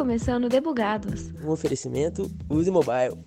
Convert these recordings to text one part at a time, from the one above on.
começando Debugados. Um oferecimento Use Mobile.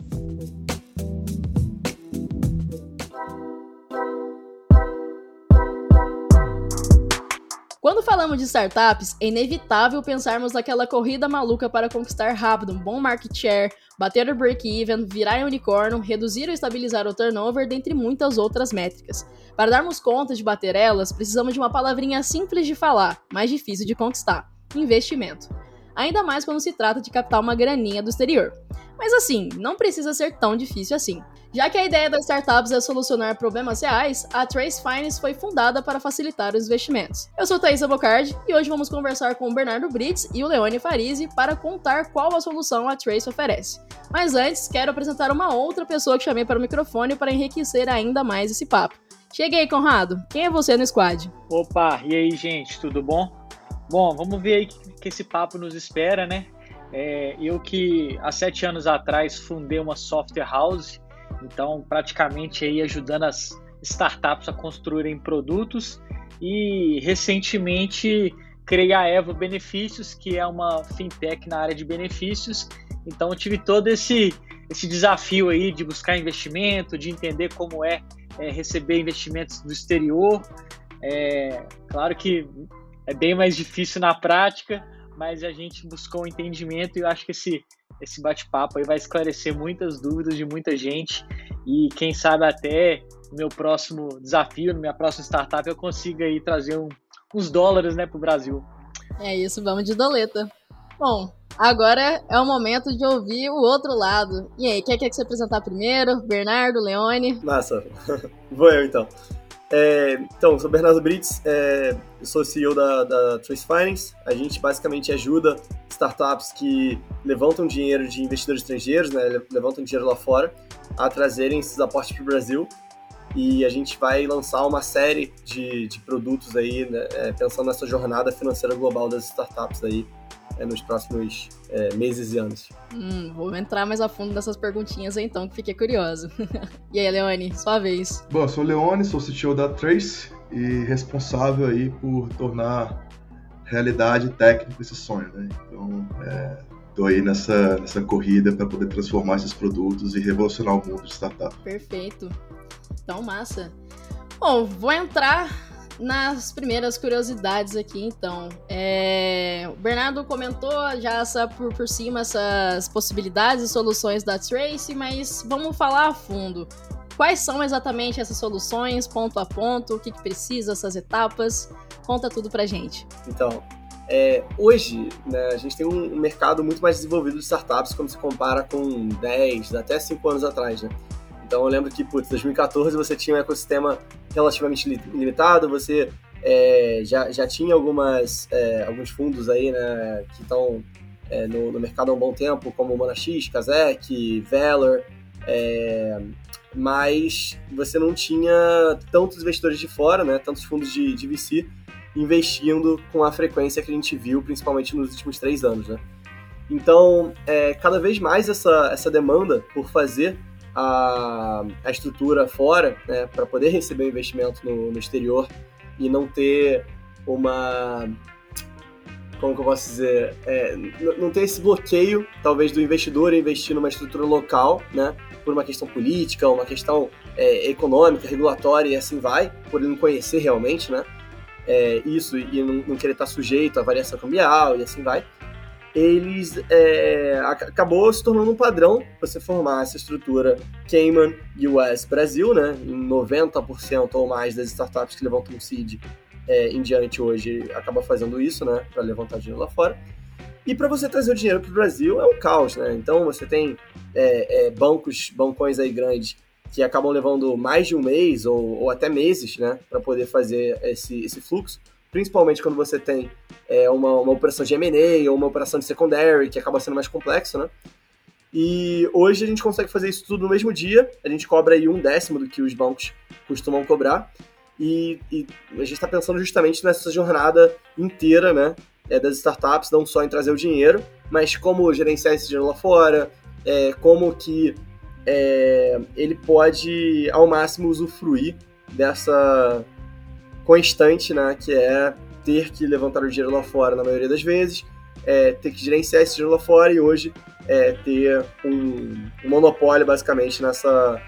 Quando falamos de startups, é inevitável pensarmos naquela corrida maluca para conquistar rápido um bom market share, bater o break-even, virar em unicórnio, reduzir ou estabilizar o turnover, dentre muitas outras métricas. Para darmos conta de bater elas, precisamos de uma palavrinha simples de falar, mas difícil de conquistar: investimento. Ainda mais quando se trata de captar uma graninha do exterior. Mas assim, não precisa ser tão difícil assim. Já que a ideia das startups é solucionar problemas reais, a Trace Finance foi fundada para facilitar os investimentos. Eu sou Thaisa Bocardi e hoje vamos conversar com o Bernardo Brits e o Leone Farisi para contar qual a solução a Trace oferece. Mas antes, quero apresentar uma outra pessoa que chamei para o microfone para enriquecer ainda mais esse papo. Cheguei, Conrado. Quem é você no squad? Opa, e aí, gente, tudo bom? Bom, vamos ver aí que, que esse papo nos espera, né? É, eu que há sete anos atrás fundei uma software house então, praticamente aí ajudando as startups a construírem produtos e recentemente criei a Evo Benefícios, que é uma fintech na área de benefícios. Então, eu tive todo esse esse desafio aí de buscar investimento, de entender como é, é receber investimentos do exterior. É, claro que é bem mais difícil na prática, mas a gente buscou um entendimento e eu acho que esse esse bate-papo aí vai esclarecer muitas dúvidas de muita gente e quem sabe até no meu próximo desafio, na minha próxima startup, eu consiga aí trazer um, uns dólares né, para o Brasil. É isso, vamos de doleta. Bom, agora é o momento de ouvir o outro lado. E aí, quer, quer que você apresentar primeiro? Bernardo, Leone? Massa, vou eu então. É, então, sou Bernardo Brits, é, sou CEO da, da Trace Finance. A gente basicamente ajuda startups que levantam dinheiro de investidores estrangeiros, né, levantam dinheiro lá fora, a trazerem esses aportes para o Brasil. E a gente vai lançar uma série de, de produtos aí, né, é, pensando nessa jornada financeira global das startups aí é, nos próximos é, meses e anos. Hum, vou entrar mais a fundo nessas perguntinhas aí, então, que fiquei curioso. e aí, Leone, sua vez. Bom, eu sou o Leone, sou CTO da Trace e responsável aí por tornar realidade técnica esse sonho, né? Então, é, tô aí nessa, nessa corrida para poder transformar esses produtos e revolucionar o mundo de startup. Perfeito. Então, massa. Bom, vou entrar nas primeiras curiosidades aqui, então. É... O Bernardo comentou já essa, por, por cima essas possibilidades e soluções da Trace, mas vamos falar a fundo. Quais são exatamente essas soluções, ponto a ponto, o que, que precisa, essas etapas? Conta tudo pra gente. Então, é, hoje, né, a gente tem um mercado muito mais desenvolvido de startups quando se compara com 10, até 5 anos atrás, né? Então eu lembro que, putz, 2014 você tinha um ecossistema relativamente limitado, você é, já, já tinha algumas, é, alguns fundos aí, né, que estão é, no, no, mercado há um bom tempo, como Monax, Kazek, Valor, mas você não tinha tantos investidores de fora, né, tantos fundos de, de VC investindo com a frequência que a gente viu, principalmente nos últimos três anos, né. Então, cada vez mais essa, essa demanda por fazer a, a estrutura fora, né, para poder receber investimento no, no exterior e não ter uma como que eu posso dizer, é, não ter esse bloqueio, talvez, do investidor investir numa estrutura local, né, por uma questão política, uma questão é, econômica, regulatória e assim vai, por ele não conhecer realmente, né, é, isso e não, não, querer estar sujeito à variação cambial e assim vai eles é, acabou se tornando um padrão você formar essa estrutura Cayman US Brasil, né? Em 90% ou mais das startups que levantam seed é, em diante hoje acaba fazendo isso, né? Para levantar dinheiro lá fora. E para você trazer o dinheiro para o Brasil é um caos, né? Então você tem é, é, bancos, bancões aí grandes que acabam levando mais de um mês ou, ou até meses, né? Para poder fazer esse, esse fluxo principalmente quando você tem é, uma, uma operação de M&A ou uma operação de secondary, que acaba sendo mais complexo, né? E hoje a gente consegue fazer isso tudo no mesmo dia, a gente cobra aí um décimo do que os bancos costumam cobrar, e, e a gente está pensando justamente nessa jornada inteira, né, é, das startups, não só em trazer o dinheiro, mas como gerenciar esse dinheiro lá fora, é, como que é, ele pode ao máximo usufruir dessa constante, né, que é ter que levantar o dinheiro lá fora na maioria das vezes, é, ter que gerenciar esse dinheiro lá fora e hoje é, ter um, um, monopólio basicamente nessa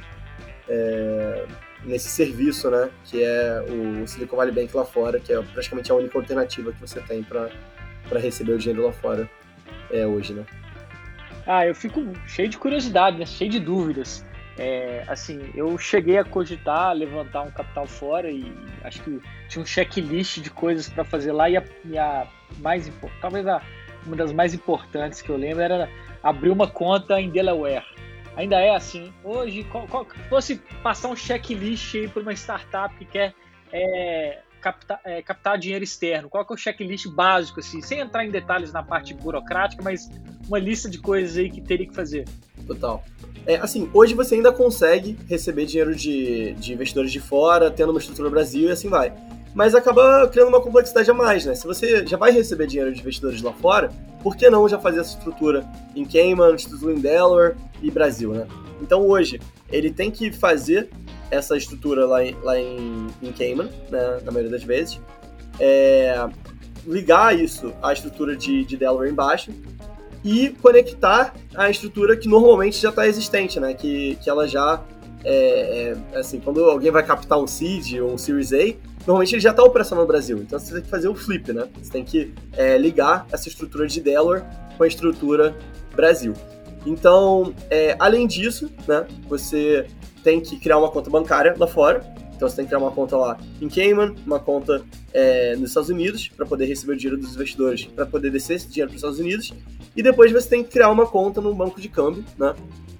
é, nesse serviço, né, que é o Silicon Valley Bank lá fora, que é praticamente a única alternativa que você tem para receber o dinheiro lá fora é, hoje, né? Ah, eu fico cheio de curiosidade, né? cheio de dúvidas. É, assim, eu cheguei a cogitar levantar um capital fora e acho que tinha um checklist de coisas para fazer lá e a, e a mais talvez a, uma das mais importantes que eu lembro era abrir uma conta em Delaware. Ainda é assim. Hoje, qual, qual, fosse passar um checklist aí para uma startup que quer é, captar, é, captar dinheiro externo, qual é o checklist básico, assim, sem entrar em detalhes na parte burocrática, mas uma lista de coisas aí que teria que fazer? Total. É, assim, hoje você ainda consegue receber dinheiro de, de investidores de fora, tendo uma estrutura no Brasil e assim vai. Mas acaba criando uma complexidade a mais, né? Se você já vai receber dinheiro de investidores lá fora, por que não já fazer essa estrutura em Cayman, estrutura em Delaware e Brasil, né? Então hoje, ele tem que fazer essa estrutura lá em, lá em, em Cayman, né, na maioria das vezes, é, ligar isso à estrutura de, de Delaware embaixo e conectar a estrutura que normalmente já está existente, né? Que, que ela já é, é, assim, quando alguém vai captar um seed ou um Series A, normalmente ele já está operacional no Brasil. Então você tem que fazer o flip, né? Você tem que é, ligar essa estrutura de Delaware com a estrutura Brasil. Então, é, além disso, né, você tem que criar uma conta bancária lá fora. Então você tem que criar uma conta lá em Cayman, uma conta é, nos Estados Unidos, para poder receber o dinheiro dos investidores, para poder descer esse dinheiro para os Estados Unidos. E depois você tem que criar uma conta no banco de câmbio, né?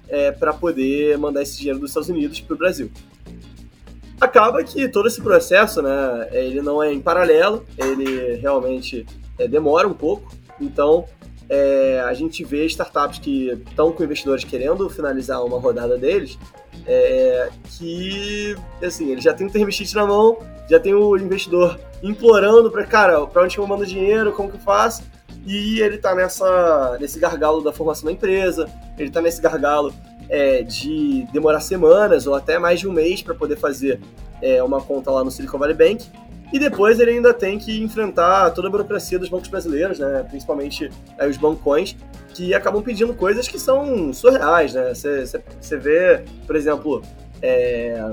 É, para poder mandar esse dinheiro dos Estados Unidos para o Brasil. Acaba que todo esse processo, né, ele não é em paralelo, ele realmente é, demora um pouco. Então, é, a gente vê startups que estão com investidores querendo finalizar uma rodada deles, é, que, assim, ele já tem o term sheet na mão, já tem o investidor implorando para, cara, para onde eu mando dinheiro, como que eu faço? E ele tá nessa, nesse gargalo da formação da empresa, ele tá nesse gargalo é, de demorar semanas ou até mais de um mês para poder fazer é, uma conta lá no Silicon Valley Bank. E depois ele ainda tem que enfrentar toda a burocracia dos bancos brasileiros, né? principalmente aí, os bancões, que acabam pedindo coisas que são surreais. Né? Você vê, por exemplo, é,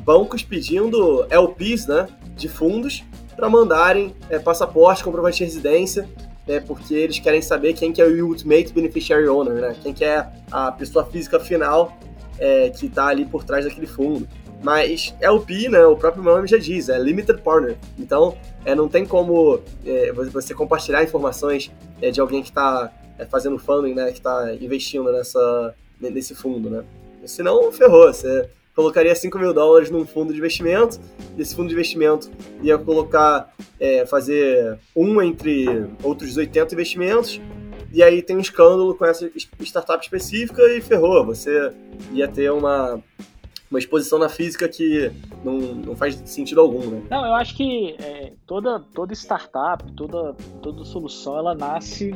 bancos pedindo LPs né, de fundos para mandarem é, passaporte, comprovante de residência, né, porque eles querem saber quem que é o Ultimate Beneficiary Owner, né, quem que é a pessoa física final é, que está ali por trás daquele fundo. Mas LP, né, o próprio nome já diz, é Limited Partner. Então, é, não tem como é, você compartilhar informações é, de alguém que está é, fazendo funding, né, que está investindo nessa, nesse fundo, né. Senão, ferrou. Você colocaria 5 mil dólares num fundo de investimento, esse fundo de investimento ia colocar, é, fazer um entre outros 80 investimentos, e aí tem um escândalo com essa startup específica e ferrou. Você ia ter uma uma exposição na física que não, não faz sentido algum, né? Não, eu acho que é, toda, toda startup, toda, toda solução, ela nasce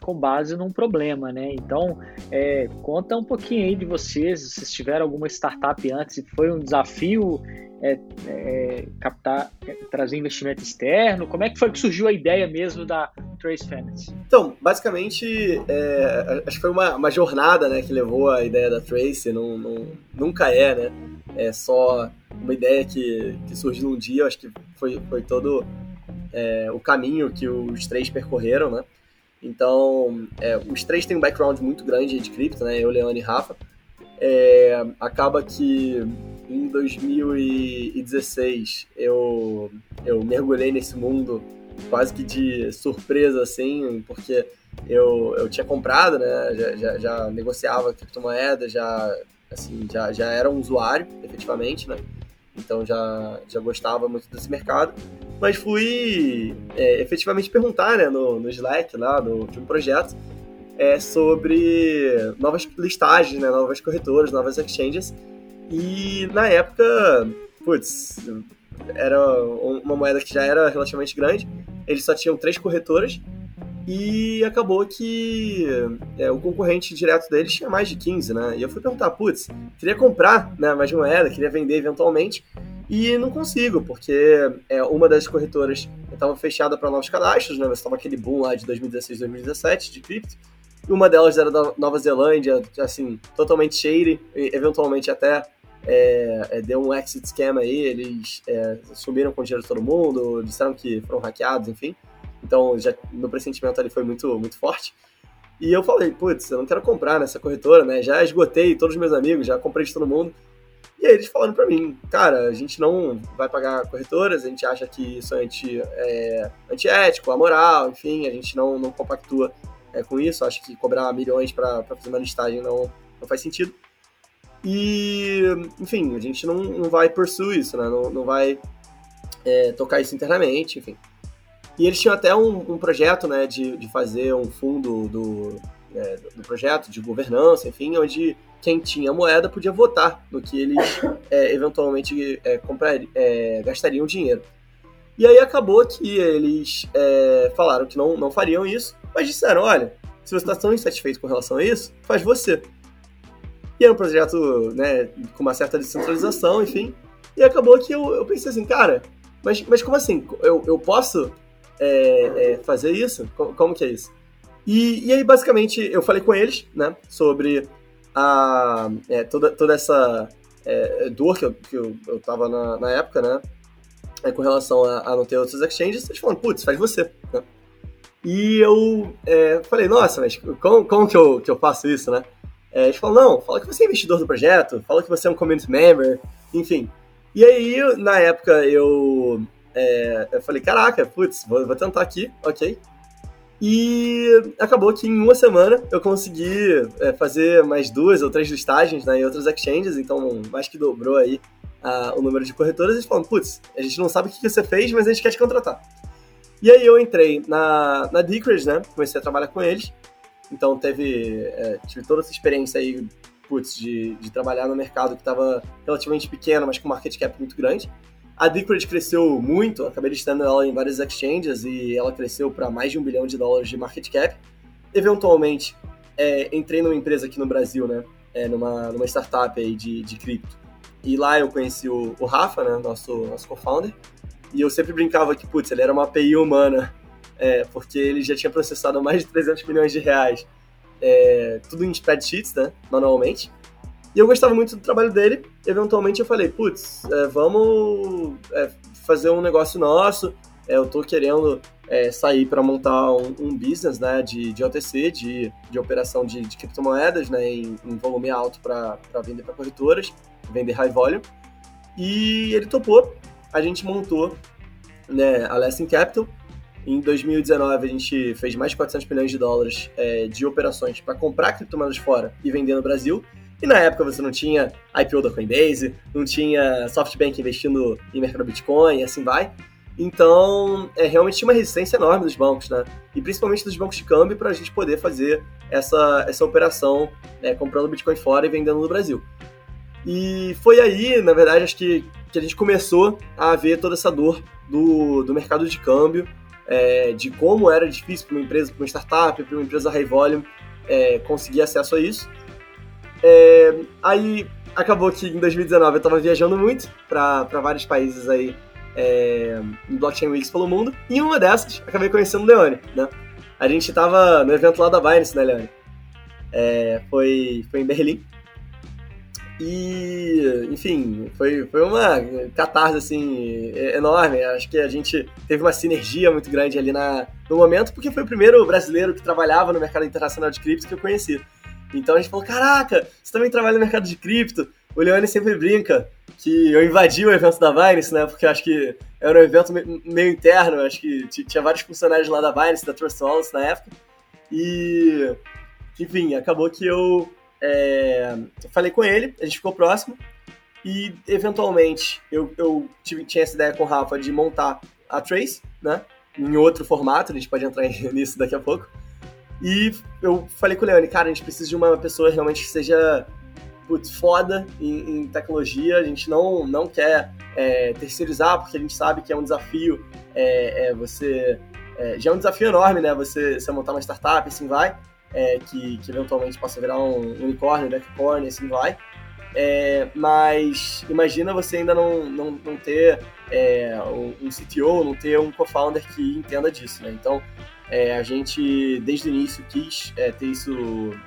com base num problema, né? Então, é, conta um pouquinho aí de vocês, se tiveram alguma startup antes, foi um desafio é, é, captar, é, trazer investimento externo, como é que foi que surgiu a ideia mesmo da Trace Finance? Então, basicamente, é, acho que foi uma, uma, jornada, né, que levou a ideia da Trace, não, não, nunca é, né, é só uma ideia que, que surgiu um dia, acho que foi, foi todo é, o caminho que os três percorreram, né, então, é, os três têm um background muito grande de cripto, né? Eu, Leone e Rafa. É, acaba que em 2016 eu, eu mergulhei nesse mundo quase que de surpresa, assim, porque eu, eu tinha comprado, né? Já, já, já negociava criptomoeda, já, assim, já, já era um usuário, efetivamente, né? Então já, já gostava muito desse mercado mas fui é, efetivamente perguntar né, no, no Slack lá no, um projeto é, sobre novas listagens, né, novas corretoras, novas exchanges. E na época, putz, era uma moeda que já era relativamente grande. Eles só tinham três corretoras e acabou que é, o concorrente direto deles tinha mais de 15, né? E eu fui perguntar, putz, queria comprar né, mais moeda, queria vender eventualmente. E não consigo, porque é, uma das corretoras estava fechada para novos cadastros, né? Você estava aquele boom lá de 2016, 2017 de cripto. E uma delas era da Nova Zelândia, assim, totalmente shady, eventualmente até é, é, deu um exit scam aí, eles é, sumiram com o dinheiro de todo mundo, disseram que foram hackeados, enfim. Então, já, meu pressentimento ali foi muito, muito forte. E eu falei, putz, eu não quero comprar nessa corretora, né? Já esgotei todos os meus amigos, já comprei de todo mundo. E aí eles falando para mim, cara, a gente não vai pagar corretoras, a gente acha que isso é, anti, é antiético, amoral, enfim, a gente não, não compactua é, com isso, acho que cobrar milhões para fazer uma listagem não, não faz sentido. E, enfim, a gente não, não vai pursue isso, né? Não, não vai é, tocar isso internamente, enfim. E eles tinham até um, um projeto, né, de, de fazer um fundo do, é, do projeto, de governança, enfim, onde quem tinha moeda podia votar no que eles é, eventualmente é, comprar, é, gastariam dinheiro. E aí acabou que eles é, falaram que não, não fariam isso, mas disseram, olha, se você está tão insatisfeito com relação a isso, faz você. E era um projeto né, com uma certa descentralização, enfim. E acabou que eu, eu pensei assim, cara, mas, mas como assim? Eu, eu posso é, é, fazer isso? Como, como, que é isso? E, e aí, basicamente, eu falei com eles, né, sobre a, é, toda, toda essa é, dor que eu, que eu, eu tava na, na época, né, é, com relação a, a, não ter outros exchanges, eles falaram, putz, faz você, né? E eu é, falei, nossa, mas como, como que, eu, que eu faço isso, né? É, eles falaram, não, fala que você é investidor do projeto, fala que você é um community member, enfim. E aí, na época, eu, é, eu falei, caraca, putz, vou, vou tentar aqui, ok. E acabou que em uma semana eu consegui é, fazer mais duas ou três listagens né, em outras exchanges, então mais que dobrou aí o número de corretoras. Eles falaram, putz, a gente não sabe o que você fez, mas a gente quer te contratar. E aí eu entrei na, na Decred, né, comecei a trabalhar com eles. Então teve, é, tive toda essa experiência aí, putz, de, de trabalhar no mercado que estava relativamente pequeno, mas com market cap muito grande. A Decred cresceu muito, acabei listando ela em vários exchanges e ela cresceu para mais de um bilhão de dólares de market cap. Eventualmente, é, entrei numa empresa aqui no Brasil, né, é, numa, numa startup aí de, de cripto. E lá eu conheci o, o Rafa, né, nosso, nosso co-founder, e eu sempre brincava que, putz, ele era uma API humana, é, porque ele já tinha processado mais de 300 milhões de reais, é, tudo em spreadsheets, né, manualmente. E eu gostava muito do trabalho dele. Eventualmente eu falei, putz, é, vamos é, fazer um negócio nosso. É, eu tô querendo é, sair para montar um, um, business né, de, de OTC, de, de operação de, de criptomoedas, né, em, em volume alto para vender para corretoras, vender high volume. E ele topou. A gente montou né, a Lesson Capital. Em 2019, a gente fez mais de 400 milhões de dólares é, de operações para comprar criptomoedas fora e vender no Brasil. E na época você não tinha IPO da Coinbase, não tinha SoftBank investindo em mercado Bitcoin e assim vai. Então, é, realmente tinha uma resistência enorme dos bancos, né? E principalmente dos bancos de câmbio para a gente poder fazer essa, essa operação né, comprando Bitcoin fora e vendendo no Brasil. E foi aí, na verdade, acho que, que a gente começou a ver toda essa dor do, do mercado de câmbio, é, de como era difícil para uma empresa, para uma startup, para uma empresa high volume é, conseguir acesso a isso. É, aí acabou que em 2019 eu estava viajando muito para vários países aí é, em Blockchain Weeks pelo mundo. E uma dessas, acabei conhecendo o Leone, né? A gente estava no evento lá da Binance, né, Leone? É, foi, foi em Berlim. E, enfim, foi, foi uma catarse, assim, enorme. Acho que a gente teve uma sinergia muito grande ali na, no momento, porque foi o primeiro brasileiro que trabalhava no mercado internacional de cripto que eu conheci. Então a gente falou: caraca, você também trabalha no mercado de cripto. O Leone sempre brinca que eu invadi o evento da Binance, né? Porque acho que era um evento meio interno, acho que tinha vários funcionários lá da Binance, da Trust Wallets na época. E, enfim, acabou que eu é, falei com ele, a gente ficou próximo. E, eventualmente, eu, eu tive, tinha essa ideia com o Rafa de montar a Trace, né? Em outro formato, a gente pode entrar nisso daqui a pouco. E eu falei com o Leone, cara, a gente precisa de uma pessoa realmente que seja putz, foda em, em, tecnologia. A gente não, não quer é, terceirizar, porque a gente sabe que é um desafio. É, é você. É, já é um desafio enorme, né? Você, você montar uma startup, assim vai. É, que, que eventualmente possa virar um unicórnio, decacorn, assim vai. É, mas imagina você ainda não, não, não ter é, um CTO, não ter um co-founder que entenda disso, né? Então, é, a gente, desde o início, quis é, ter isso,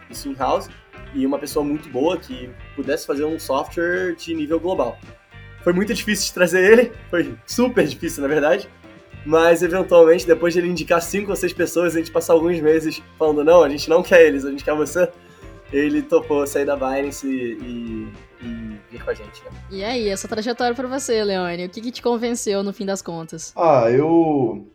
isso in-house e uma pessoa muito boa que pudesse fazer um software de nível global. Foi muito difícil de trazer ele, foi super difícil, na verdade, mas eventualmente, depois de ele indicar cinco ou seis pessoas, a gente passar alguns meses falando: não, a gente não quer eles, a gente quer você. Ele topou sair da Binance e, e, e vir com a gente. Né? E aí, essa trajetória para você, Leone? O que, que te convenceu no fim das contas? Ah, eu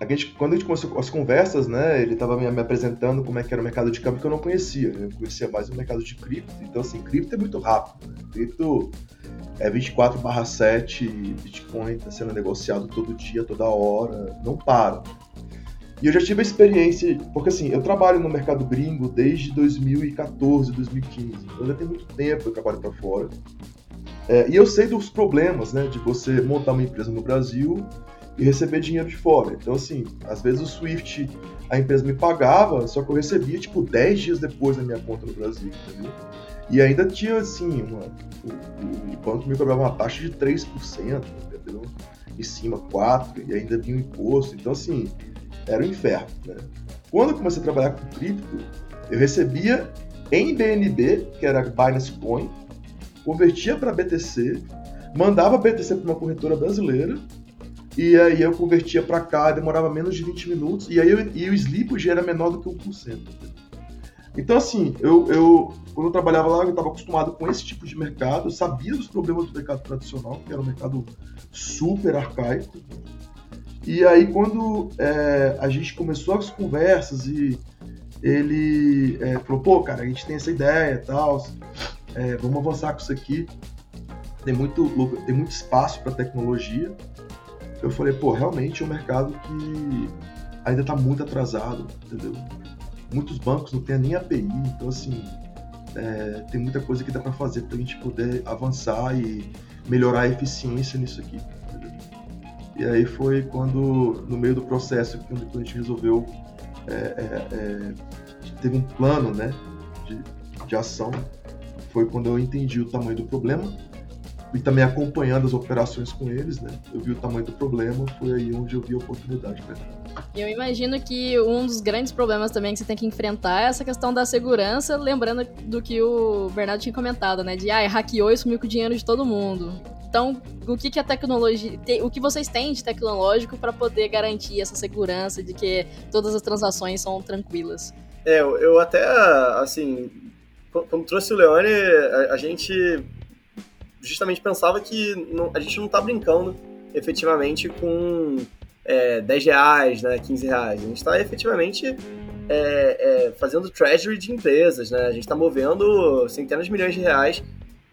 a gente, quando a gente começou as conversas, né, ele estava me, me, apresentando como é que era o mercado de câmbio que eu não conhecia. Eu conhecia mais o mercado de cripto. Então, assim, cripto é muito rápido. Né? Cripto é 24 barra 7, Bitcoin está sendo negociado todo dia, toda hora, não para. E eu já tive a experiência, porque assim, eu trabalho no mercado gringo desde 2014, 2015. Então já tem muito tempo que eu trabalho para fora. É, e eu sei dos problemas, né, de você montar uma empresa no Brasil e receber dinheiro de fora. Então, assim, às vezes o Swift, a empresa me pagava, só que eu recebia, tipo, 10 dias depois na minha conta no Brasil, entendeu? E ainda tinha, assim, uma, o, o banco me cobrava uma taxa de 3%, entendeu? Em cima, 4%, e ainda vinha o imposto. Então, assim, era um inferno, né? Quando eu comecei a trabalhar com cripto, eu recebia em BNB, que era Binance Coin, convertia para BTC, mandava BTC para uma corretora brasileira, e aí eu convertia para cá, demorava menos de 20 minutos, e aí eu, e o slippage era menor do que 1%. Então, assim, eu, eu quando eu trabalhava lá, eu estava acostumado com esse tipo de mercado, eu sabia dos problemas do mercado tradicional, que era um mercado super arcaico. E aí, quando é, a gente começou as conversas e ele é, falou, pô, cara, a gente tem essa ideia e tal, é, vamos avançar com isso aqui. Tem muito, tem muito espaço para tecnologia eu falei, pô, realmente é um mercado que ainda está muito atrasado, entendeu? Muitos bancos não têm nem API, então assim, é, tem muita coisa que dá para fazer para a gente poder avançar e melhorar a eficiência nisso aqui. Entendeu? E aí foi quando, no meio do processo, quando a gente resolveu, é, é, é, teve um plano né, de, de ação, foi quando eu entendi o tamanho do problema e também acompanhando as operações com eles, né? Eu vi o tamanho do problema, foi aí onde eu vi a oportunidade para eu imagino que um dos grandes problemas também que você tem que enfrentar é essa questão da segurança, lembrando do que o Bernardo tinha comentado, né? De ah, hackeou e sumiu com o dinheiro de todo mundo. Então, o que, que a tecnologia. O que vocês têm de tecnológico para poder garantir essa segurança de que todas as transações são tranquilas? É, eu até, assim, como trouxe o Leone, a, a gente justamente pensava que não, a gente não está brincando efetivamente com é, 10 reais, né, 15 reais. A gente está efetivamente é, é, fazendo treasury de empresas, né? A gente está movendo centenas de milhões de reais,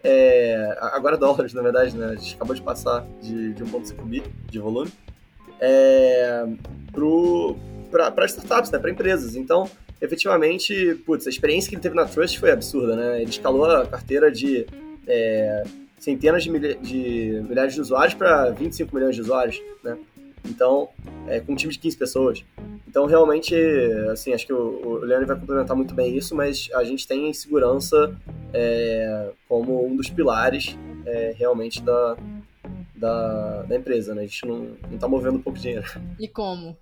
é, agora dólares, na verdade, né? A gente acabou de passar de, de 1,5 bi de volume é, para startups, né? Para empresas. Então, efetivamente, putz, a experiência que ele teve na Trust foi absurda, né? Ele escalou a carteira de é, centenas de, milha de milhares de usuários para 25 milhões de usuários, né? Então, é, com um time de 15 pessoas. Então, realmente, assim, acho que o, o Leandro vai complementar muito bem isso, mas a gente tem segurança é, como um dos pilares, é, realmente, da, da, da, empresa, né? A gente não, não tá movendo pouco dinheiro. E como?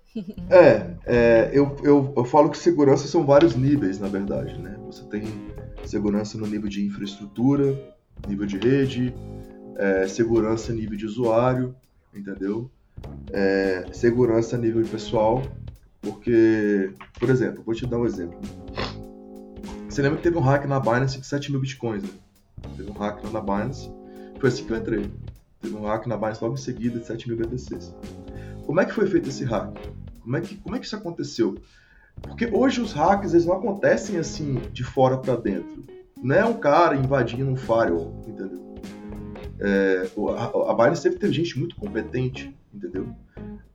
é, é eu, eu, eu falo que segurança são vários níveis, na verdade, né? Você tem segurança no nível de infraestrutura, nível de rede, é, segurança nível de usuário, entendeu? É, segurança nível pessoal, porque, por exemplo, vou te dar um exemplo. Você lembra que teve um hack na Binance de 7 mil bitcoins, né? Teve um hack na Binance, foi assim que eu entrei. Teve um hack na Binance logo em seguida de 7 mil BTCs. Como é que foi feito esse hack? Como é que, como é que isso aconteceu? Porque hoje os hacks eles não acontecem assim de fora para dentro não é um cara invadindo um firewall, entendeu? É, a, a Binance sempre teve gente muito competente, entendeu?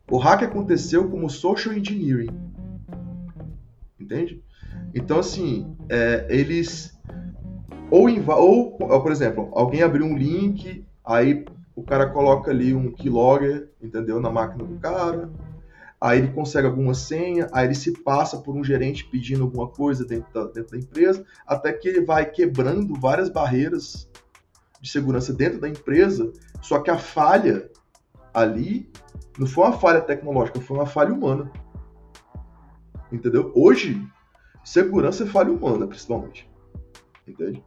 O hack aconteceu como social engineering, entende? Então, assim, é, eles ou, ou, por exemplo, alguém abriu um link, aí o cara coloca ali um keylogger, entendeu, na máquina do cara, aí ele consegue alguma senha, aí ele se passa por um gerente pedindo alguma coisa dentro da, dentro da empresa, até que ele vai quebrando várias barreiras de segurança dentro da empresa, só que a falha ali não foi uma falha tecnológica, foi uma falha humana. Entendeu? Hoje, segurança é falha humana, principalmente. Entende?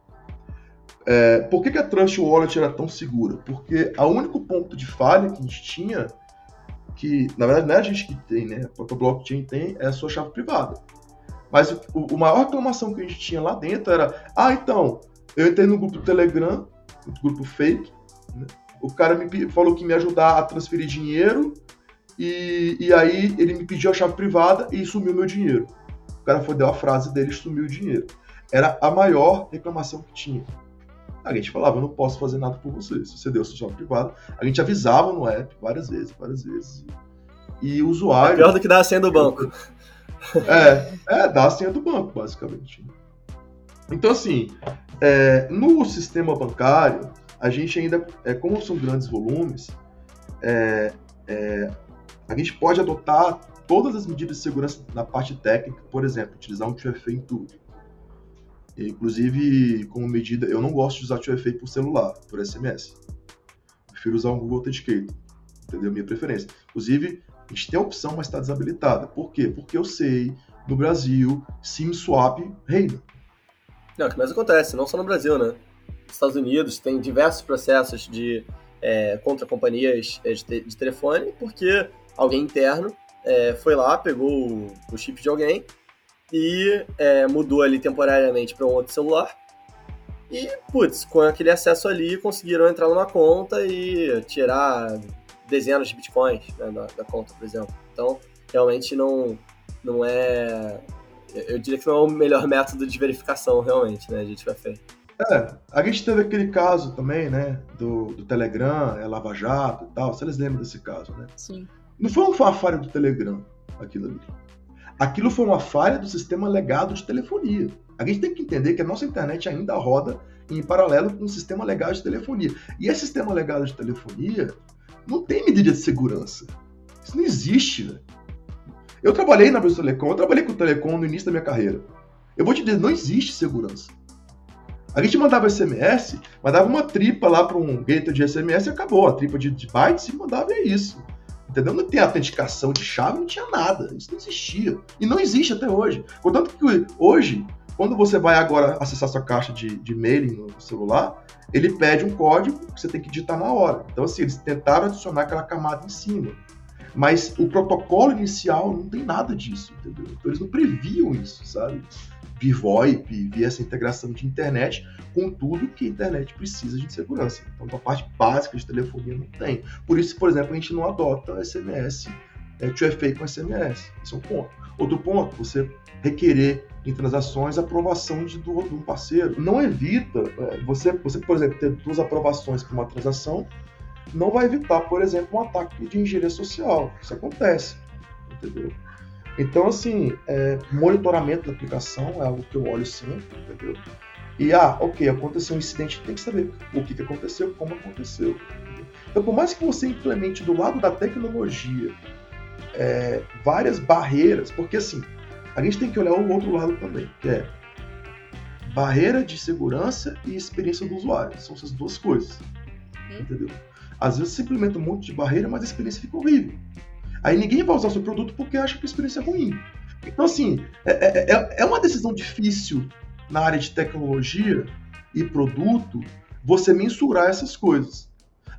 É, por que, que a Trust Wallet era tão segura? Porque o único ponto de falha que a gente tinha, que na verdade não é a gente que tem, né? A própria blockchain tem, é a sua chave privada. Mas o, o maior reclamação que a gente tinha lá dentro era: ah, então, eu entrei no grupo do Telegram, no grupo fake, né? o cara me falou que me ajudar a transferir dinheiro, e, e aí ele me pediu a chave privada e sumiu meu dinheiro. O cara foi, deu a frase dele sumiu o dinheiro. Era a maior reclamação que tinha. A gente falava, eu não posso fazer nada por você. Se você deu sua chave privada, a gente avisava no app várias vezes, várias vezes. E o usuário. É pior do que dar a senha do banco. É, é, dá a senha do banco, basicamente. Então, assim, é, no sistema bancário, a gente ainda, é, como são grandes volumes, é, é, a gente pode adotar todas as medidas de segurança na parte técnica, por exemplo, utilizar um 2FA em tudo. Inclusive, como medida, eu não gosto de usar 2FA por celular, por SMS. Prefiro usar um Google Authenticator, entendeu? Minha preferência. Inclusive, a gente tem a opção, mas está desabilitada. Por quê? Porque eu sei, no Brasil, SIM swap reina. Não, o que mais acontece, não só no Brasil, né? Nos Estados Unidos tem diversos processos de é, contra companhias é, de, te de, telefone, porque alguém interno é, foi lá, pegou o, o, chip de alguém e é, mudou ali temporariamente para um outro celular. E, putz, com aquele acesso ali, conseguiram entrar numa conta e tirar dezenas de bitcoins né, da, da, conta, por exemplo. Então, realmente não, não é. Eu diria que não é o melhor método de verificação, realmente, né, de TFA. É, a gente teve aquele caso também, né, do, do Telegram, é Lava Jato e tal. Vocês lembram desse caso, né? Sim. Não foi uma falha do Telegram, aquilo ali. Aquilo foi uma falha do sistema legado de telefonia. A gente tem que entender que a nossa internet ainda roda em paralelo com o sistema legado de telefonia. E esse sistema legado de telefonia, não tem medida de segurança. Isso não existe. Eu trabalhei na Bristol Telecom, eu trabalhei com o Telecom no início da minha carreira. Eu vou te dizer, não existe segurança. A gente mandava SMS, mandava uma tripa lá para um gateway de SMS e acabou. A tripa de, de bytes e mandava é isso. Entendeu? Não tem autenticação de chave, não tinha nada. Isso não existia. E não existe até hoje. Contanto que hoje, quando você vai agora acessar sua caixa de, de mailing no celular, ele pede um código que você tem que digitar na hora. Então, assim, eles tentaram adicionar aquela camada em cima. Mas o protocolo inicial não tem nada disso, entendeu? Então eles não previam isso, sabe? Via VoIP, via essa integração de internet com tudo que a internet precisa de segurança. Então, a parte básica de telefonia não tem. Por isso, por exemplo, a gente não adota SMS, é, 2FA com SMS. Esse é um ponto. Outro ponto, você requerer em transações aprovação de, do, um parceiro. Não evita, é, você, você, por exemplo, ter duas aprovações para uma transação, não vai evitar, por exemplo, um ataque de engenharia social. Isso acontece, entendeu? Então, assim, é, monitoramento da aplicação é algo que eu olho sempre, entendeu? E, ah, ok, aconteceu um incidente, tem que saber o que, que aconteceu, como aconteceu. Entendeu? Então, por mais que você implemente do lado da tecnologia é, várias barreiras, porque, assim, a gente tem que olhar o outro lado também, que é barreira de segurança e experiência do usuário. São essas duas coisas. Uhum. Entendeu? Às vezes você implementa um monte de barreira, mas a experiência fica horrível. Aí ninguém vai usar o seu produto porque acha que a experiência é ruim. Então, assim, é, é, é, é uma decisão difícil na área de tecnologia e produto você mensurar essas coisas.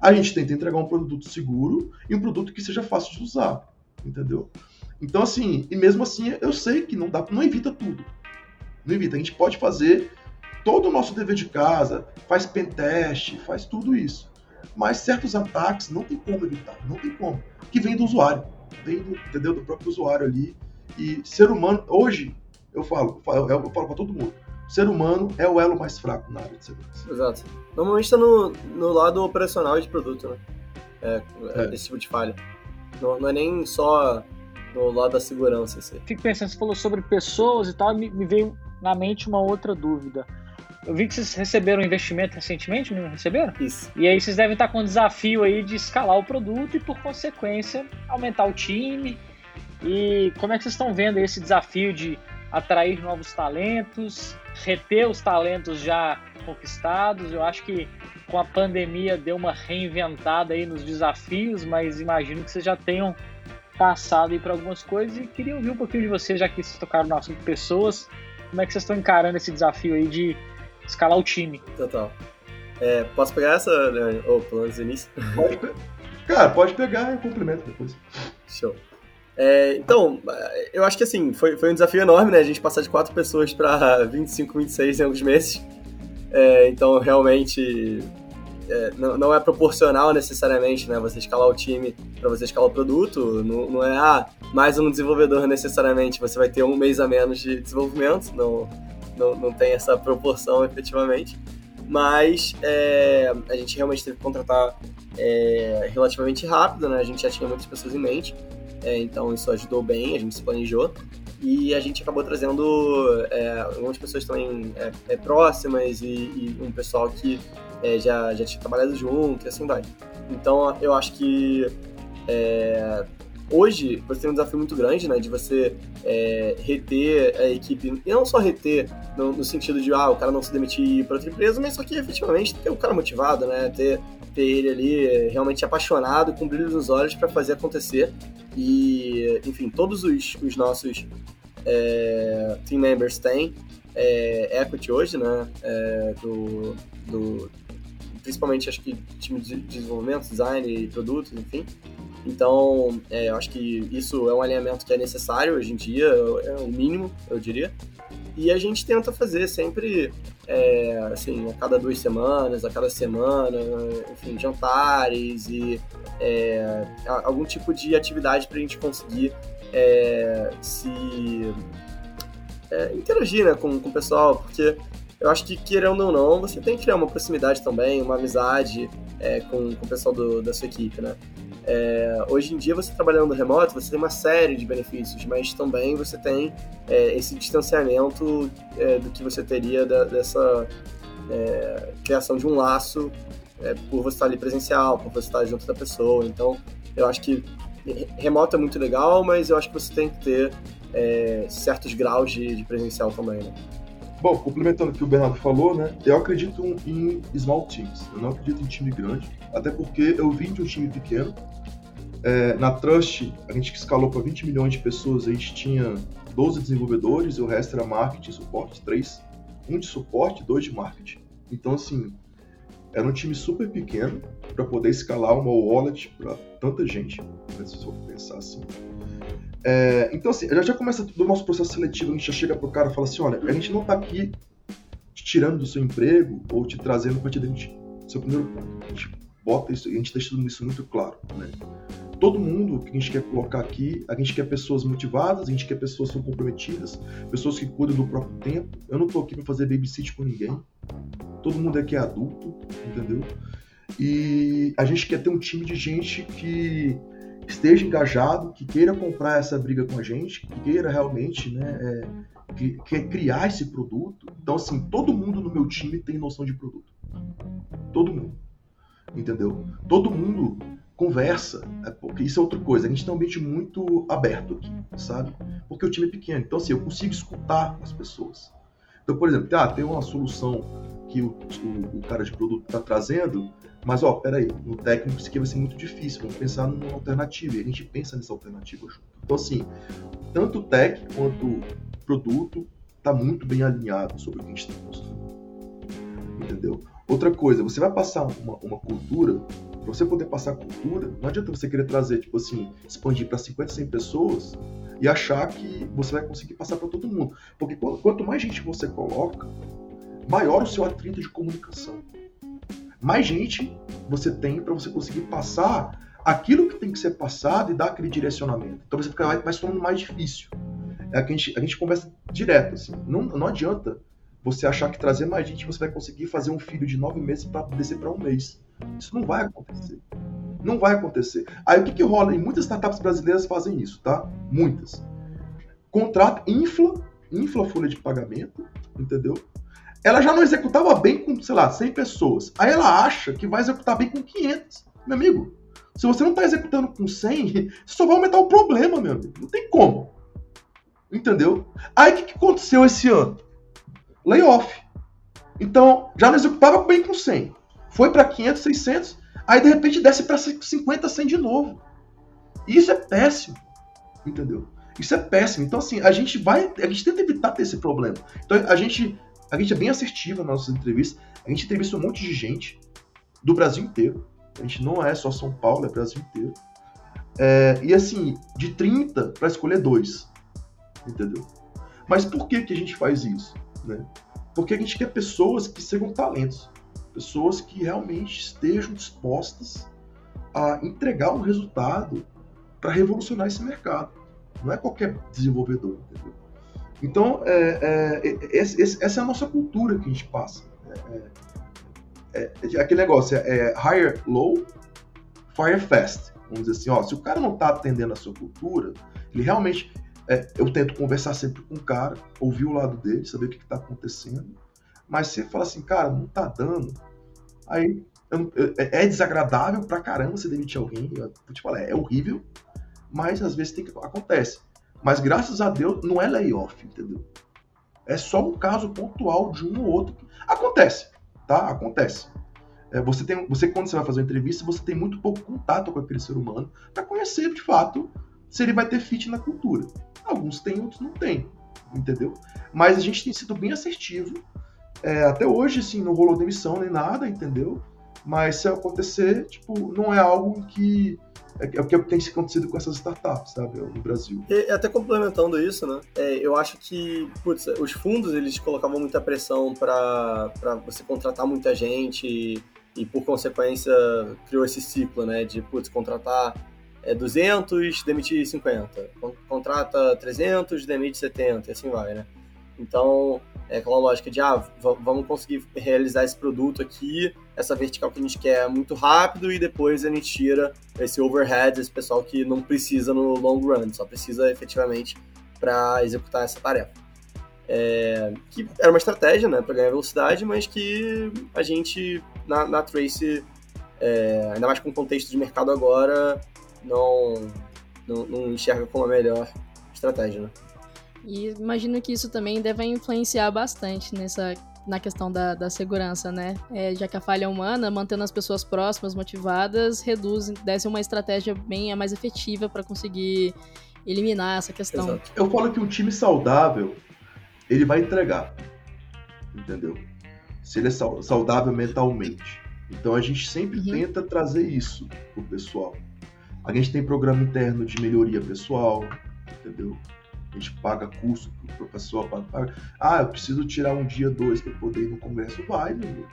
A gente tenta entregar um produto seguro e um produto que seja fácil de usar, entendeu? Então, assim, e mesmo assim, eu sei que não dá, não evita tudo. Não evita. A gente pode fazer todo o nosso dever de casa, faz pentest, faz tudo isso. Mas certos ataques não tem como evitar, não tem como. Que vem do usuário, vem do, entendeu? do próprio usuário ali. E ser humano, hoje, eu falo, eu falo, eu falo para todo mundo, o ser humano é o elo mais fraco na área de segurança. Exato. Normalmente está no, no lado operacional de produto, né? É, é. Esse tipo de falha. Não, não é nem só no lado da segurança. Assim. Fico pensando, você falou sobre pessoas e tal, me, me veio na mente uma outra dúvida. Eu vi que vocês receberam investimento recentemente, não receberam? Isso. E aí vocês devem estar com o desafio aí de escalar o produto e, por consequência, aumentar o time. E como é que vocês estão vendo esse desafio de atrair novos talentos, reter os talentos já conquistados. Eu acho que com a pandemia deu uma reinventada aí nos desafios, mas imagino que vocês já tenham passado aí por algumas coisas e queria ouvir um pouquinho de vocês, já que vocês tocaram no assunto pessoas, como é que vocês estão encarando esse desafio aí de escalar o time? Total. É, posso pegar essa, né? Ou pelo menos início? Pode, cara, pode pegar e complemento depois. Show. É, então, eu acho que assim, foi, foi um desafio enorme, né? A gente passar de quatro pessoas para 25, 26 em alguns meses. É, então, realmente, é, não, não, é proporcional necessariamente, né? Você escalar o time para você escalar o produto. Não, não é, ah, mais um desenvolvedor necessariamente. Você vai ter um mês a menos de desenvolvimento. Não, não, não tem essa proporção efetivamente. Mas é, a gente realmente teve que contratar é, relativamente rápido, né? A gente já tinha muitas pessoas em mente. É, então isso ajudou bem, a gente se planejou. E a gente acabou trazendo é, algumas pessoas também é, é próximas e, e, um pessoal que já, já tinha trabalhado junto e assim vai. Então eu acho que é, hoje você tem um desafio muito grande, né, de você é, reter a equipe, e não só reter no, no, sentido de, ah, o cara não se demitir para outra empresa, mas só que efetivamente ter o cara motivado, né, ter, ter ele ali realmente apaixonado, com brilho nos olhos para fazer acontecer. E, enfim, todos os, os nossos é, team members têm é, equity hoje, né, é, do, do principalmente acho que time de desenvolvimento, design e produtos, enfim. Então, é, eu acho que isso é um alinhamento que é necessário hoje em dia, é o mínimo, eu diria. E a gente tenta fazer sempre, é, assim, a cada duas semanas, a cada semana, enfim, jantares e é, algum tipo de atividade para a gente conseguir é, se é, interagir né, com, com o pessoal, porque eu acho que, querendo ou não, você tem que criar uma proximidade também, uma amizade é, com, com o pessoal do, da sua equipe, né? É, hoje em dia, você trabalhando remoto, você tem uma série de benefícios, mas também você tem é, esse distanciamento é, do que você teria da, dessa é, criação de um laço é, por você estar ali presencial, por você estar junto da pessoa. Então, eu acho que remoto é muito legal, mas eu acho que você tem que ter é, certos graus de, de presencial também, né? Bom, complementando o que o Bernardo falou, né? Eu acredito em small teams. Eu não acredito em time grande, até porque eu vim de um time pequeno. É, na Trust, a gente escalou para 20 milhões de pessoas, a gente tinha 12 desenvolvedores e o resto era marketing suporte, três, um de suporte, dois de marketing. Então, assim, era um time super pequeno para poder escalar uma wallet para tanta gente, né, se eu pensar assim. É, então, assim, já, já começa do nosso processo seletivo, a gente já chega pro cara e fala assim, olha, a gente não tá aqui te tirando do seu emprego ou te trazendo para te demitir. Seu primeiro ponto. A gente bota isso, a gente tá deixando isso muito claro, né? Todo mundo que a gente quer colocar aqui, a gente quer pessoas motivadas, a gente quer pessoas que são comprometidas, pessoas que cuidam do próprio tempo. Eu não tô aqui para fazer babysit com ninguém. Todo mundo aqui é adulto, entendeu? E a gente quer ter um time de gente que esteja engajado, que queira comprar essa briga com a gente, que queira realmente, né, é, que, criar esse produto. Então, assim, todo mundo no meu time tem noção de produto. Todo mundo. Entendeu? Todo mundo conversa, é, porque isso é outra coisa. A gente tem um ambiente muito aberto aqui, sabe? Porque o time é pequeno. Então, assim, eu consigo escutar as pessoas. Então, por exemplo, ah, tem uma solução que o, o, o cara de produto está trazendo, mas, ó, peraí, no técnico isso aqui vai ser muito difícil, vamos pensar numa alternativa, e a gente pensa nessa alternativa junto. Então, assim, tanto o tech quanto produto está muito bem alinhado sobre o que a gente está construindo. Entendeu? Outra coisa, você vai passar uma, uma cultura, para você poder passar cultura, não adianta você querer trazer, tipo assim, expandir para 50, 100 pessoas e achar que você vai conseguir passar para todo mundo. Porque quanto mais gente você coloca, maior o seu atrito de comunicação mais gente você tem para você conseguir passar aquilo que tem que ser passado e dar aquele direcionamento. Então você fica, se tornando mais difícil. É a gente, a gente conversa direto, assim. Não, não adianta você achar que trazer mais gente você vai conseguir fazer um filho de nove meses para descer para um mês. Isso não vai acontecer. Não vai acontecer. Aí o que, que rola? E muitas startups brasileiras fazem isso, tá? Muitas. Contrato, infla, infla a folha de pagamento, entendeu? Ela já não executava bem com, sei lá, 100 pessoas. Aí ela acha que vai executar bem com 500. Meu amigo, se você não está executando com 100, você só vai aumentar o problema, meu amigo. Não tem como. Entendeu? Aí o que, que aconteceu esse ano? Layoff. Então, já não executava bem com 100. Foi para 500, 600, aí de repente desce para 50, 100 de novo. Isso é péssimo. Entendeu? Isso é péssimo. Então, assim, a gente vai. A gente tenta evitar ter esse problema. Então, a gente, a gente é bem assertivo nas nossas entrevistas. A gente entrevista um monte de gente do Brasil inteiro. A gente não é só São Paulo, é Brasil inteiro. É, e assim, de 30 para escolher dois. Entendeu? Mas por que, que a gente faz isso? Né? Porque a gente quer pessoas que sejam talentos. Pessoas que realmente estejam dispostas a entregar um resultado para revolucionar esse mercado. Não é qualquer desenvolvedor, entendeu? Então, é, é, essa é a nossa cultura que a gente passa. É, é, é aquele negócio, é, hire low, fire fast. Vamos dizer assim, ó, se o cara não está atendendo a sua cultura, ele realmente... eu tento conversar sempre com o cara, ouvir o lado dele, saber o que está acontecendo. Mas se ele fala assim, cara, não está dando, aí é desagradável pra caramba você demitir alguém. Eu vou te é horrível, mas às vezes tem que acontece. Mas graças a Deus não é layoff, entendeu? É só um caso pontual de um ou outro. Acontece, tá? Acontece. É, você tem, você quando você vai fazer uma entrevista, você tem muito pouco contato com aquele ser humano para conhecer de fato se ele vai ter fit na cultura. Alguns têm, outros não têm, entendeu? Mas a gente tem sido bem assertivo. É, até hoje, assim, não rolou demissão nem nada, entendeu? Mas se acontecer, tipo, não é algo que é, é o que tem acontecido com essas startups, sabe, no Brasil. E até complementando isso, né, é, eu acho que, putz, os fundos, eles colocavam muita pressão para você contratar muita gente e, e, por consequência, criou esse ciclo, né, de, putz, contratar é, 200, demitir 50, contrata 300, demite 70, e assim vai, né. Então, é aquela lógica de, ah, vamos conseguir realizar esse produto aqui, essa vertical que a gente quer muito rápido e depois a gente tira esse overhead, esse pessoal que não precisa no long run, só precisa efetivamente para executar essa tarefa. É, que era uma estratégia né, para ganhar velocidade, mas que a gente na, na Trace, é, ainda mais com o contexto de mercado agora, não, não, não enxerga como a melhor estratégia. Né? E imagino que isso também deve influenciar bastante nessa na questão da, da segurança, né? É, já que a falha é humana, mantendo as pessoas próximas, motivadas, reduz, deve uma estratégia bem mais efetiva para conseguir eliminar essa questão. Exato. Eu falo que um time saudável, ele vai entregar, entendeu? Se ele é saudável mentalmente. Então a gente sempre uhum. tenta trazer isso pro pessoal. A gente tem programa interno de melhoria pessoal, entendeu? A gente paga curso para o pessoal. Paga, ah, eu preciso tirar um dia, dois para poder ir no congresso. Vai, meu.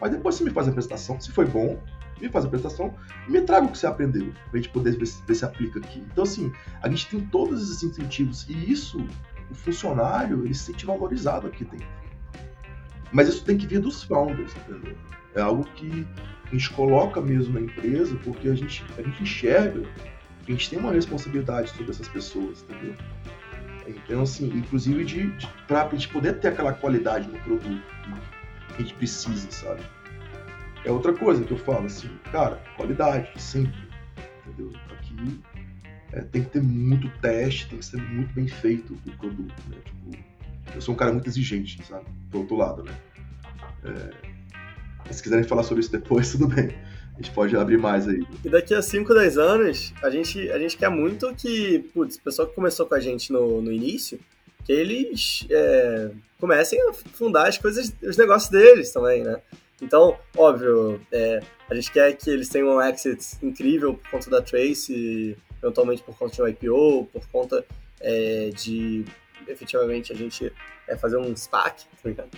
Mas depois você me faz a apresentação. Se foi bom, me faz a apresentação e me traga o que você aprendeu, para a gente poder ver se, ver se aplica aqui. Então, assim, a gente tem todos esses incentivos e isso, o funcionário, ele se sente valorizado aqui dentro. Mas isso tem que vir dos founders, entendeu? É algo que a gente coloca mesmo na empresa porque a gente, a gente enxerga que a gente tem uma responsabilidade sobre essas pessoas, entendeu? Então, assim, inclusive de, de, pra gente poder ter aquela qualidade no produto que a gente precisa, sabe? É outra coisa que eu falo, assim, cara, qualidade, sempre, entendeu? Aqui é, tem que ter muito teste, tem que ser muito bem feito o produto, né? Tipo, eu sou um cara muito exigente, sabe? Do outro lado, né? É, se quiserem falar sobre isso depois, tudo bem a gente pode abrir mais aí. E daqui a 5, 10 anos, a gente, a gente quer muito que, putz, o pessoal que começou com a gente no, no início, que eles é, comecem a fundar as coisas, os negócios deles também, né? Então, óbvio, é, a gente quer que eles tenham um exit incrível por conta da Trace, eventualmente por conta de um IPO, por conta é, de efetivamente a gente é, fazer um SPAC, tá ligado?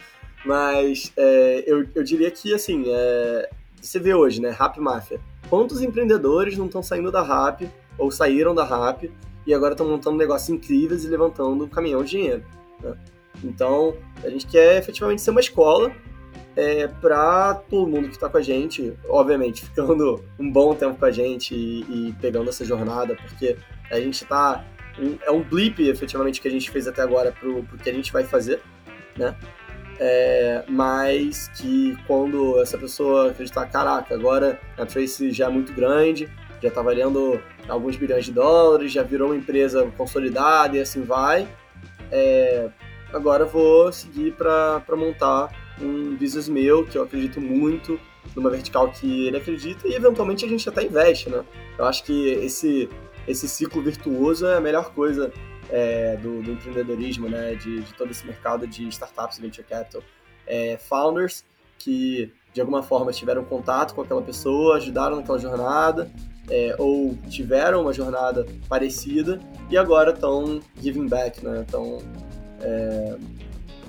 Mas é, eu, eu diria que, assim, é, você vê hoje, né, Rap Máfia. Quantos empreendedores não estão saindo da Rap ou saíram da Rap e agora estão montando negócios incríveis e levantando um caminhão de dinheiro? Né? Então, a gente quer efetivamente ser uma escola é, para todo mundo que está com a gente, obviamente, ficando um bom tempo com a gente e, e pegando essa jornada, porque a gente está. Um, é um blip, efetivamente, que a gente fez até agora para o que a gente vai fazer, né? É, mas que quando essa pessoa acreditar, caraca, agora a Trace já é muito grande, já está valendo alguns bilhões de dólares, já virou uma empresa consolidada e assim vai, é, agora vou seguir para montar um business meu, que eu acredito muito, numa vertical que ele acredita, e eventualmente a gente até investe, né? Eu acho que esse, esse ciclo virtuoso é a melhor coisa é, do, do, empreendedorismo, né? De, de, todo esse mercado de startups venture capital. É, founders que, de alguma forma, tiveram contato com aquela pessoa, ajudaram naquela jornada, é, ou tiveram uma jornada parecida e agora estão giving back, né? Estão é,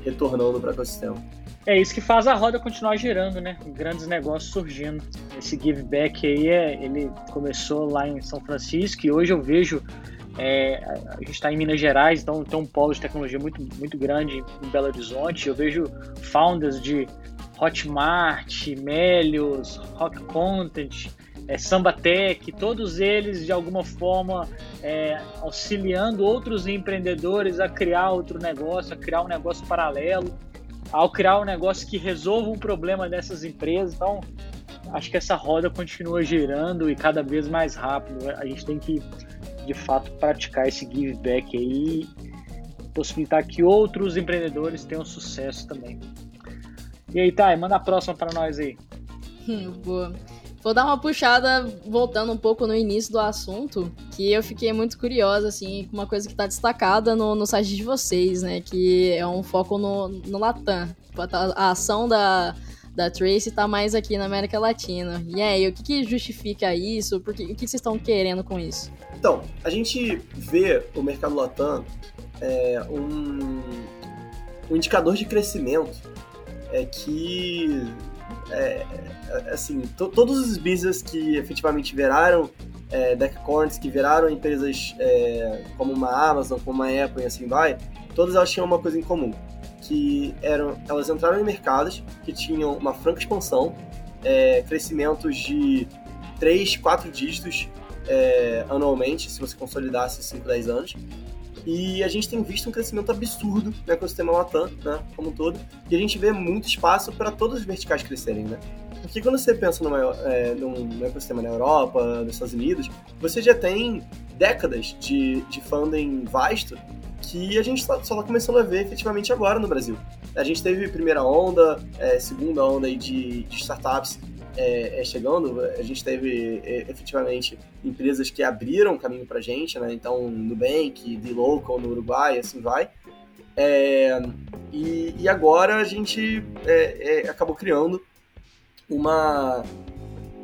retornando para o ecossistema. É isso que faz a roda continuar girando, né? Grandes negócios surgindo. Esse give back aí, é, ele começou lá em São Francisco e hoje eu vejo é, a gente está em Minas Gerais, então tem um polo de tecnologia muito, muito grande em Belo Horizonte. Eu vejo founders de Hotmart, Melios, Rock Content, é, Sambatec, todos eles de alguma forma é, auxiliando outros empreendedores a criar outro negócio, a criar um negócio paralelo, ao criar um negócio que resolva um problema dessas empresas. Então, acho que essa roda continua girando e cada vez mais rápido. A gente tem que, de fato, praticar esse give back aí possibilitar que outros empreendedores tenham sucesso também. E aí, Thay, manda a próxima para nós aí. Hum, boa. Vou dar uma puxada, voltando um pouco no início do assunto, que eu fiquei muito curiosa, assim, com uma coisa que está destacada no, no site de vocês, né? Que é um foco no, no Latam. Tipo, a ação da, da Trace está mais aqui na América Latina. E aí, o que, que justifica isso? Porque, o que vocês estão querendo com isso? Então, a gente vê o mercado Latam é, um, um indicador de crescimento é que é, é, assim, to, todos os business que efetivamente viraram é, deckcorns, que viraram empresas é, como uma Amazon, como uma Apple e assim vai, todas elas tinham uma coisa em comum, que eram, elas entraram em mercados que tinham uma franca expansão, é, crescimentos de 3, 4 dígitos é, anualmente, se você consolidasse 5, 10 anos, e a gente tem visto um crescimento absurdo no ecossistema Latam, né, como um todo, e a gente vê muito espaço para todas as verticais crescerem, né? Porque quando você pensa numa, é, num ecossistema na Europa, nos Estados Unidos, você já tem décadas de, de funding vasto que a gente só está começando a ver efetivamente agora no Brasil. A gente teve primeira onda, é, segunda onda de, de startups é, é, chegando, a gente teve é, efetivamente empresas que abriram caminho para a gente, né? Então, Nubank, D-Local no Uruguai, assim vai. É, e, e, agora a gente é, acabou criando uma,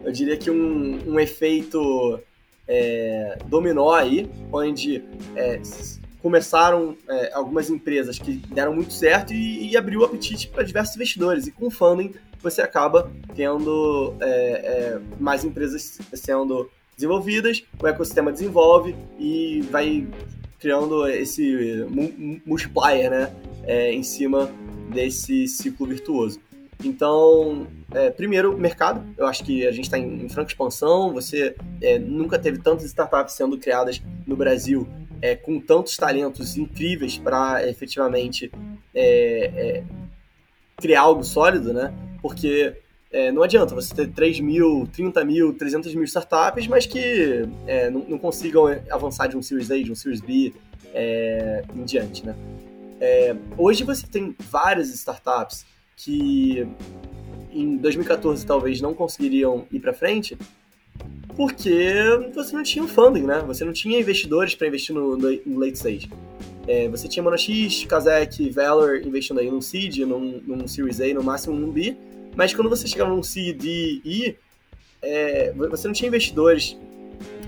eu diria que um, um efeito dominó aí, onde começaram é, algumas empresas que deram muito certo e, e abriu o apetite para diversos investidores. E com funding você acaba tendo é, é, mais empresas sendo desenvolvidas, o ecossistema desenvolve e vai criando esse multiplier né, é, em cima desse ciclo virtuoso. Então, é, primeiro, mercado. Eu acho que a gente está em, em, franca expansão. Você é, nunca teve tantas startups sendo criadas no Brasil é, com tantos talentos incríveis para efetivamente é, é, criar algo sólido, né? Porque é, não adianta você ter 3 mil, 30 mil, 300 mil startups, mas que é, não, não, consigam avançar de um Series A, de um Series B é, em diante, né? É, hoje você tem várias startups que em 2014 talvez não conseguiriam ir para frente porque você não tinha um funding, né? Você não tinha investidores para investir no, no, late stage. É, você tinha Monox, Kazek, Valor investindo aí num seed, num, num Series A, no máximo num B, mas quando você chegava num C, E, é, você não tinha investidores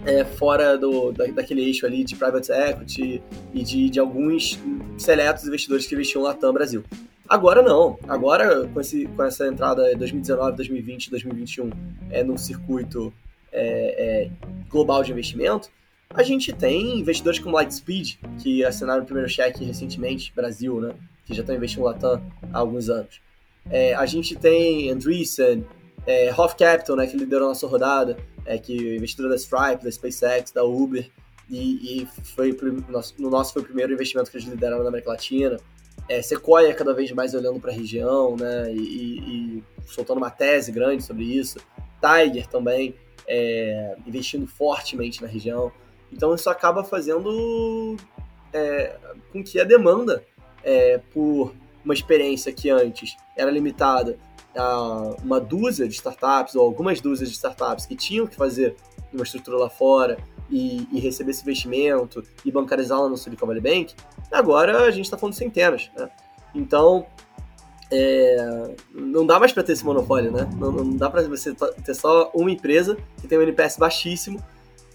é, fora do, da, daquele eixo ali de private equity e de, de alguns seletos investidores que investiam Latam Brasil. Agora não. Agora, com, esse, com essa entrada 2019, 2020, 2021 é, num circuito é, é, global de investimento, a gente tem investidores como Lightspeed, que assinaram o primeiro cheque recentemente, Brasil, né? Que já estão investindo Latam há alguns anos. É, a gente tem Andreessen, é, Hoff Capital, né, que liderou a nossa rodada, é, que é investidor da Stripe, da SpaceX, da Uber, e, e foi no nosso foi o primeiro investimento que eles lideraram na América Latina. É, Sequoia cada vez mais olhando para a região, né, e, e, e, soltando uma tese grande sobre isso. Tiger também é, investindo fortemente na região. Então isso acaba fazendo é, com que a demanda é, por uma experiência que antes era limitada a uma dúzia de startups ou algumas dúzias de startups que tinham que fazer uma estrutura lá fora e, e receber esse investimento e bancarizá-la no Silicon Valley Bank, agora a gente está falando de centenas. Né? Então, é, não dá mais para ter esse monopólio, né? Não, não dá para você ter só uma empresa que tem um NPS baixíssimo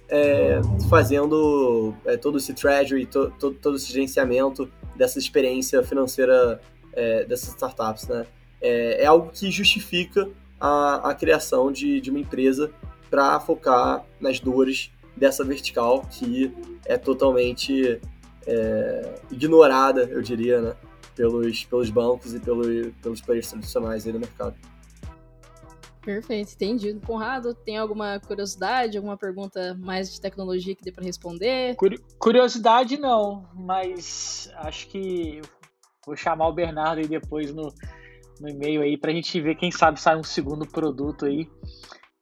é, fazendo é, todo esse treasury, to, to, todo esse gerenciamento dessa experiência financeira é, dessas startups, né? É, é, algo que justifica a, a criação de, de uma empresa para focar nas dores dessa vertical que é totalmente é, ignorada, eu diria, né? Pelos, pelos bancos e pelo, pelos players tradicionais aí do mercado. Perfeito, entendido. Conrado, tem alguma curiosidade, alguma pergunta mais de tecnologia que dê para responder? Curiosidade não, mas acho que vou chamar o Bernardo aí depois no, no e-mail aí para a gente ver, quem sabe sai um segundo produto aí.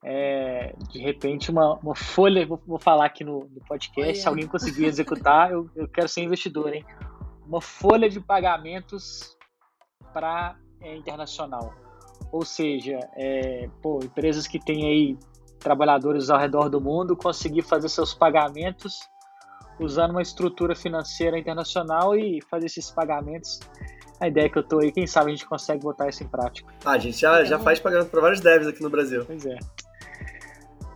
É, de repente, uma, uma folha, vou, vou falar aqui no, no podcast, se alguém conseguir executar, eu, eu quero ser investidor, hein? Uma folha de pagamentos para é, internacional ou seja, é, pô, empresas que têm aí trabalhadores ao redor do mundo conseguir fazer seus pagamentos usando uma estrutura financeira internacional e fazer esses pagamentos. A ideia que eu tô aí, quem sabe a gente consegue botar isso em prática. Ah, a gente já, já faz pagamento para vários devs aqui no Brasil. Pois é.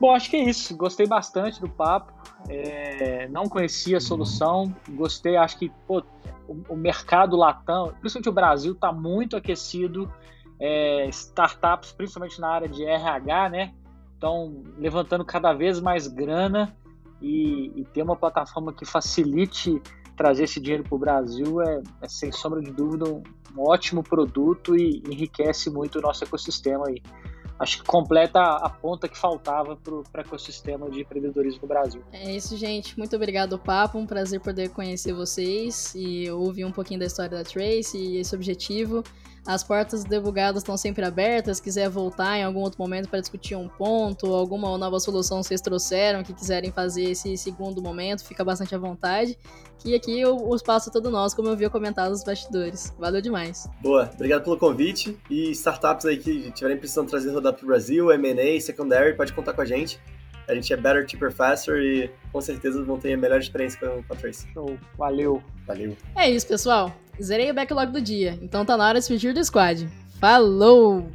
Bom, acho que é isso. Gostei bastante do papo. É, não conhecia a solução. Gostei, acho que pô, o, mercado latão, principalmente o Brasil, está muito aquecido é, startups, principalmente na área de RH, né? Estão levantando cada vez mais grana e, e ter uma plataforma que facilite trazer esse dinheiro para o Brasil é, é, sem sombra de dúvida, um ótimo produto e enriquece muito o nosso ecossistema aí acho que completa a ponta que faltava para o ecossistema de empreendedorismo no Brasil. É isso, gente. Muito obrigado, Papo. Um prazer poder conhecer vocês e ouvir um pouquinho da história da Trace e esse objetivo. As portas divulgadas estão sempre abertas. Se quiser voltar em algum outro momento para discutir um ponto, alguma nova solução vocês trouxeram, que quiserem fazer esse segundo momento, fica bastante à vontade. Que aqui o, o espaço é todo nosso, como eu vi comentado nos bastidores. Valeu demais. Boa, obrigado pelo convite. E startups aí que tiverem precisando trazer rodar para o Brasil, M&A, Secondary, pode contar com a gente. A gente é better, cheaper, faster e com certeza vão ter a melhor experiência com a Trace. Show. Valeu. Valeu. É isso, pessoal. Zerei o backlog do dia, então tá na hora de fugir do squad. Falou!